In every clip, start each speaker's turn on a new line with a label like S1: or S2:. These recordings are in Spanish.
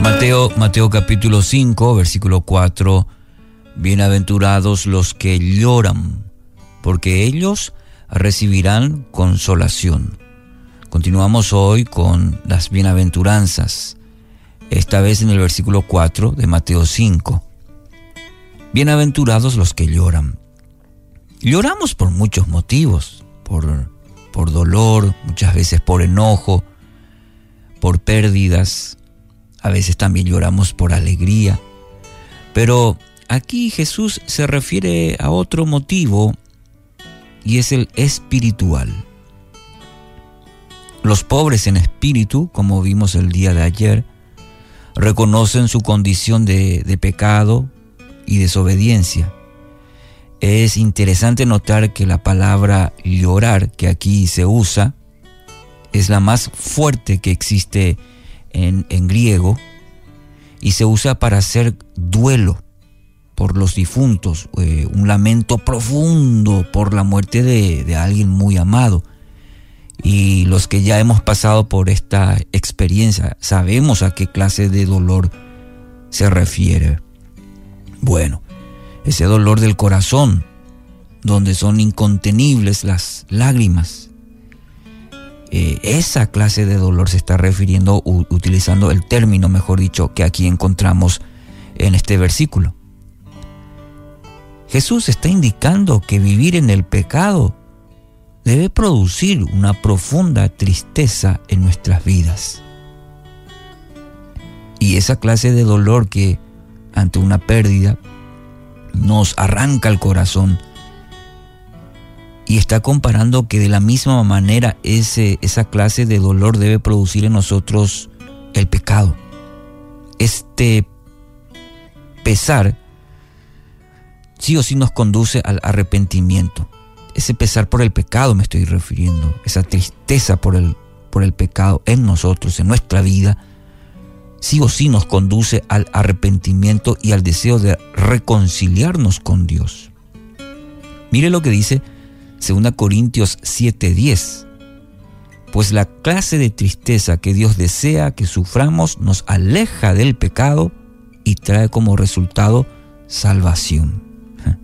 S1: Mateo, Mateo capítulo 5, versículo 4. Bienaventurados los que lloran, porque ellos recibirán consolación. Continuamos hoy con las bienaventuranzas, esta vez en el versículo 4 de Mateo 5. Bienaventurados los que lloran. Lloramos por muchos motivos, por, por dolor, muchas veces por enojo, por pérdidas, a veces también lloramos por alegría. Pero aquí Jesús se refiere a otro motivo y es el espiritual. Los pobres en espíritu, como vimos el día de ayer, reconocen su condición de, de pecado y desobediencia. Es interesante notar que la palabra llorar que aquí se usa es la más fuerte que existe en, griego y se usa para hacer duelo por los difuntos, eh, un lamento profundo por la muerte de, de alguien muy amado. Y los que ya hemos pasado por esta experiencia sabemos a qué clase de dolor se refiere. Bueno, ese dolor del corazón, donde son incontenibles las lágrimas, eh, esa clase de dolor se está refiriendo utilizando el término, mejor dicho, que aquí encontramos en este versículo. Jesús está indicando que vivir en el pecado debe producir una profunda tristeza en nuestras vidas. Y esa clase de dolor que ante una pérdida nos arranca el corazón y está comparando que de la misma manera ese, esa clase de dolor debe producir en nosotros el pecado. Este pesar sí o sí nos conduce al arrepentimiento. Ese pesar por el pecado me estoy refiriendo, esa tristeza por el, por el pecado en nosotros, en nuestra vida, sí o sí nos conduce al arrepentimiento y al deseo de reconciliarnos con Dios. Mire lo que dice 2 Corintios 7:10. Pues la clase de tristeza que Dios desea que suframos nos aleja del pecado y trae como resultado salvación.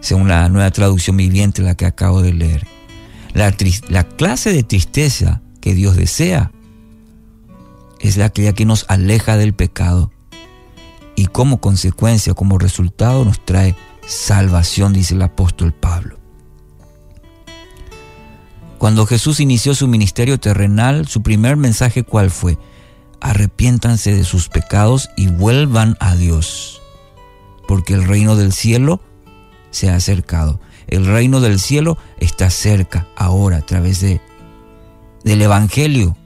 S1: Según la nueva traducción viviente, la que acabo de leer. La, la clase de tristeza que Dios desea es la que nos aleja del pecado y como consecuencia, como resultado, nos trae salvación, dice el apóstol Pablo. Cuando Jesús inició su ministerio terrenal, su primer mensaje cuál fue? Arrepiéntanse de sus pecados y vuelvan a Dios, porque el reino del cielo se ha acercado. El reino del cielo está cerca ahora a través de del evangelio,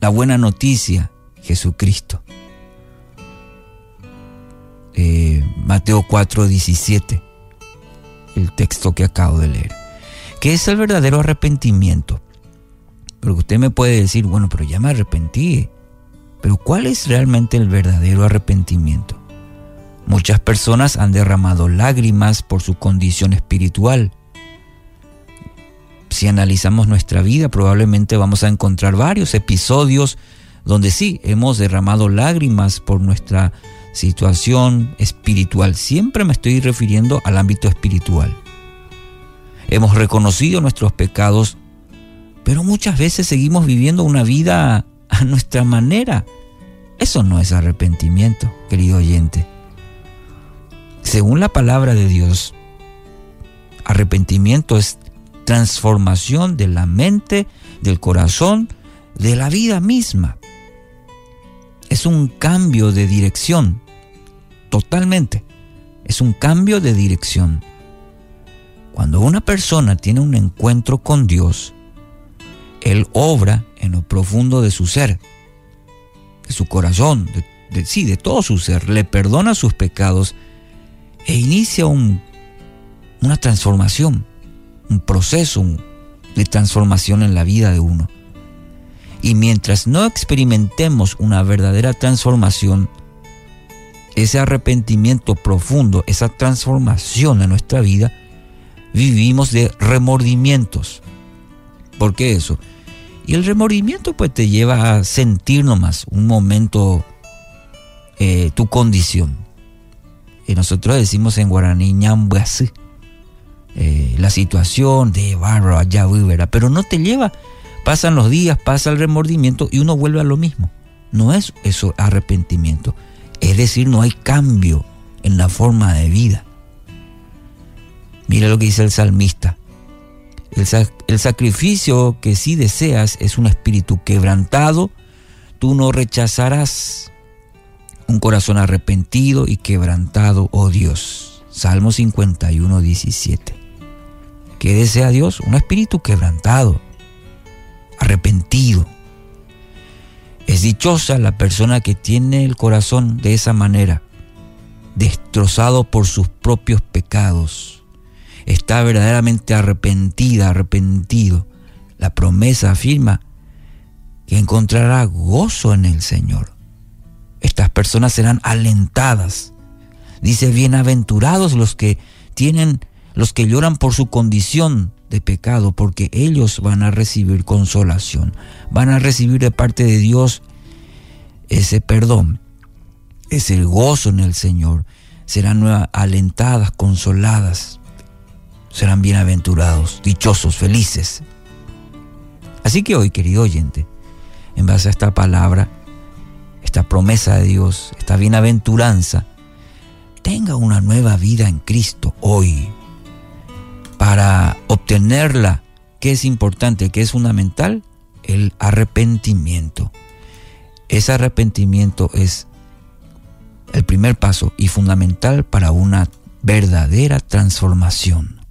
S1: la buena noticia, Jesucristo. Eh, Mateo 4, 17, el texto que acabo de leer. ¿Qué es el verdadero arrepentimiento? Porque usted me puede decir, bueno, pero ya me arrepentí. Pero ¿cuál es realmente el verdadero arrepentimiento? Muchas personas han derramado lágrimas por su condición espiritual. Si analizamos nuestra vida, probablemente vamos a encontrar varios episodios donde sí hemos derramado lágrimas por nuestra situación espiritual. Siempre me estoy refiriendo al ámbito espiritual hemos reconocido nuestros pecados, pero muchas veces seguimos viviendo una vida a nuestra manera. Eso no es arrepentimiento, querido oyente. Según la palabra de Dios, arrepentimiento es transformación de la mente, del corazón, de la vida misma. Es un cambio de dirección, totalmente. Es un cambio de dirección. Cuando una persona tiene un encuentro con Dios, Él obra en lo profundo de su ser, de su corazón, de, sí, de todo su ser, le perdona sus pecados e inicia un, una transformación, un proceso de transformación en la vida de uno. Y mientras no experimentemos una verdadera transformación, ese arrepentimiento profundo, esa transformación en nuestra vida, vivimos de remordimientos. ¿Por qué eso? Y el remordimiento pues te lleva a sentir nomás un momento eh, tu condición. Y nosotros decimos en guaraní ñambuasí, eh, la situación de bárbaro allá, ¿verdad? Pero no te lleva, pasan los días, pasa el remordimiento y uno vuelve a lo mismo. No es eso arrepentimiento. Es decir, no hay cambio en la forma de vida. Mira lo que dice el salmista. El, sacrificio que sí deseas es un espíritu quebrantado. Tú no rechazarás un corazón arrepentido y quebrantado, oh Dios. Salmo 51, 17. ¿Qué desea Dios? Un espíritu quebrantado, arrepentido. Es dichosa la persona que tiene el corazón de esa manera, destrozado por sus propios pecados. Está verdaderamente arrepentida, arrepentido. La promesa afirma que encontrará gozo en el Señor. Estas personas serán alentadas. Dice, bienaventurados los que tienen, los que lloran por su condición de pecado, porque ellos van a recibir consolación, van a recibir de parte de Dios ese perdón, ese gozo en el Señor. Serán alentadas, consoladas, serán bienaventurados, dichosos, felices. Así que hoy, querido oyente, en base a esta palabra, esta promesa de Dios, esta bienaventuranza, tenga una nueva vida en Cristo hoy. Para obtenerla, ¿qué es importante? ¿Qué es fundamental? El arrepentimiento. Ese arrepentimiento es el primer paso y fundamental para una verdadera transformación.